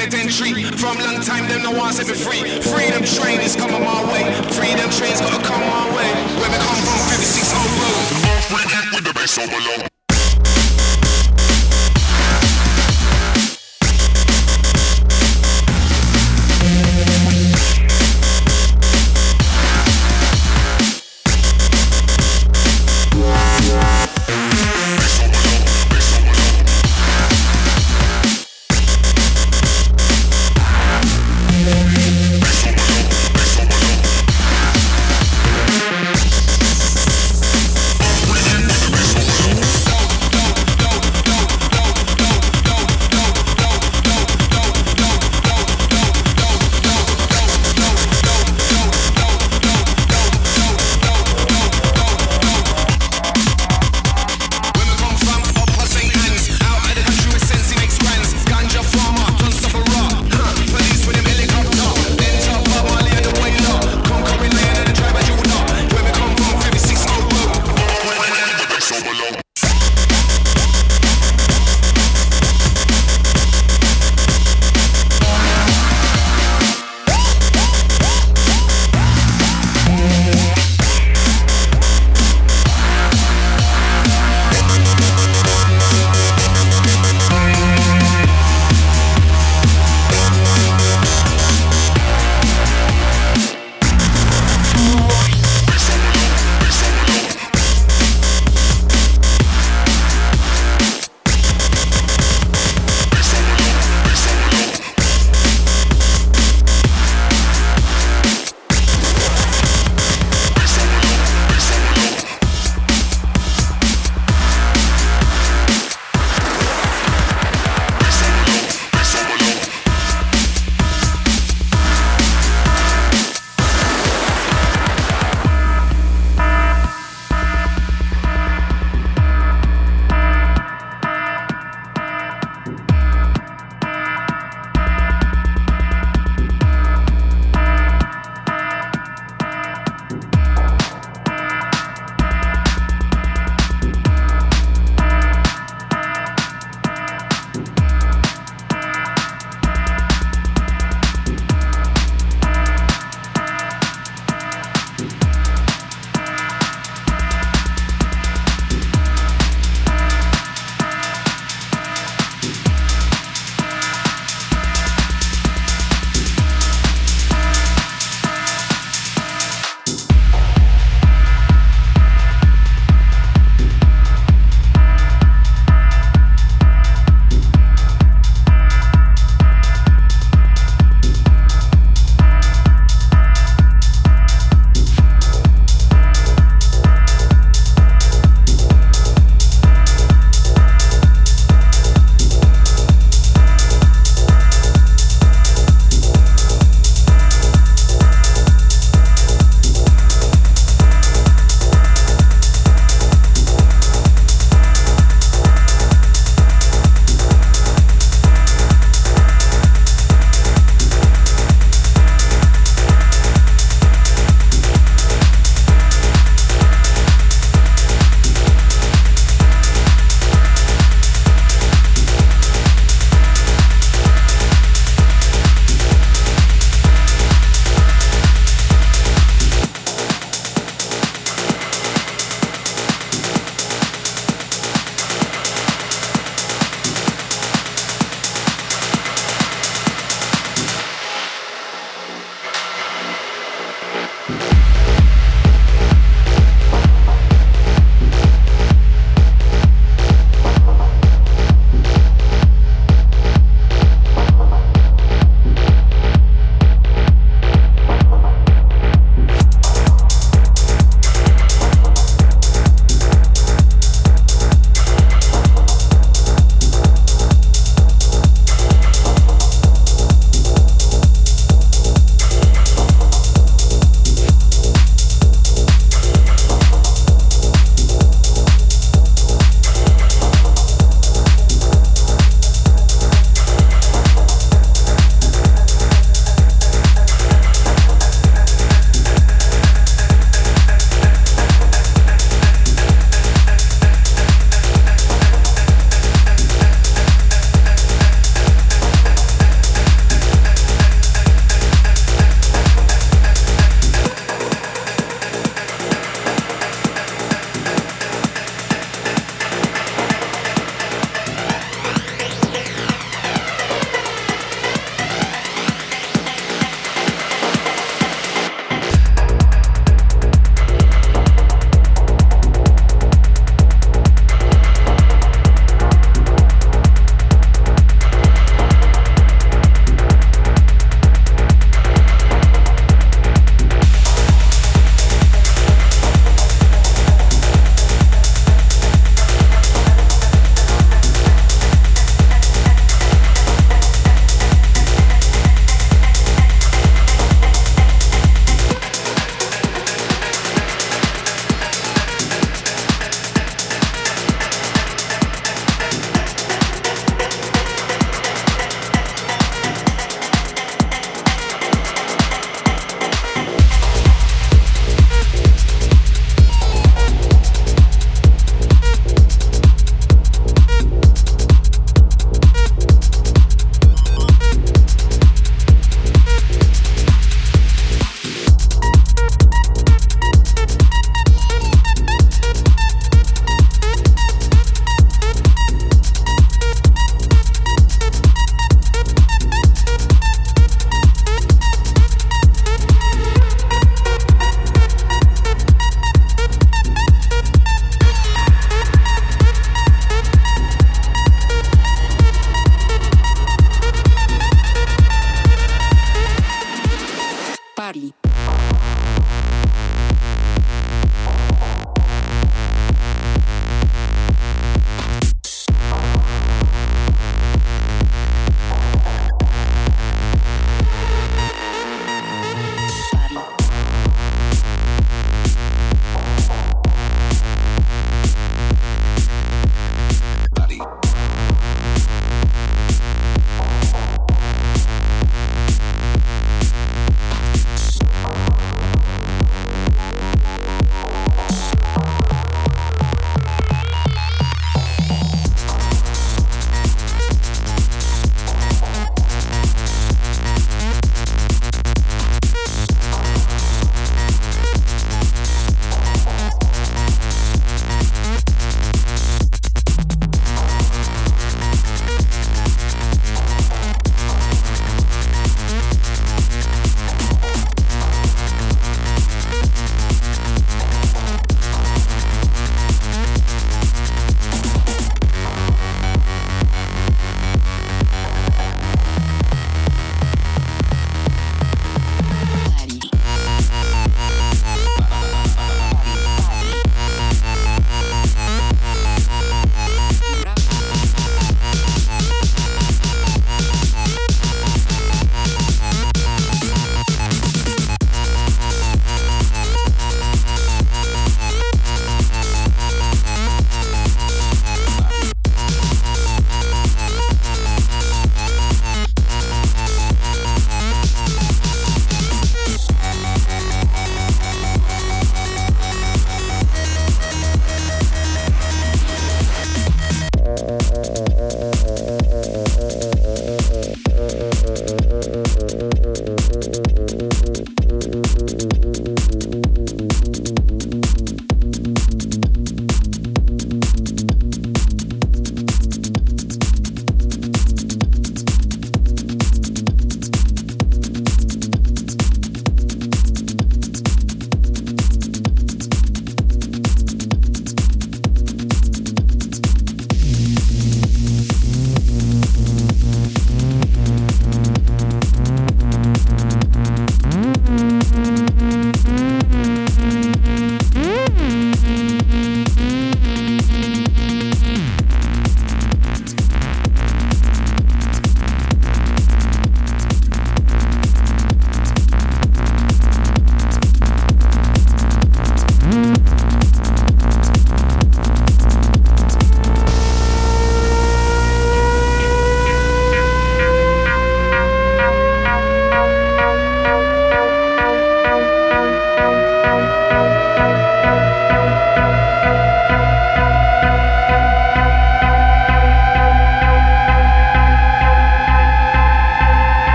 penitentiary. From long time, them no one set me free. Freedom train is coming my way. Freedom train's gotta come my way. Where we come from, 56 over. road. Off with the bass so.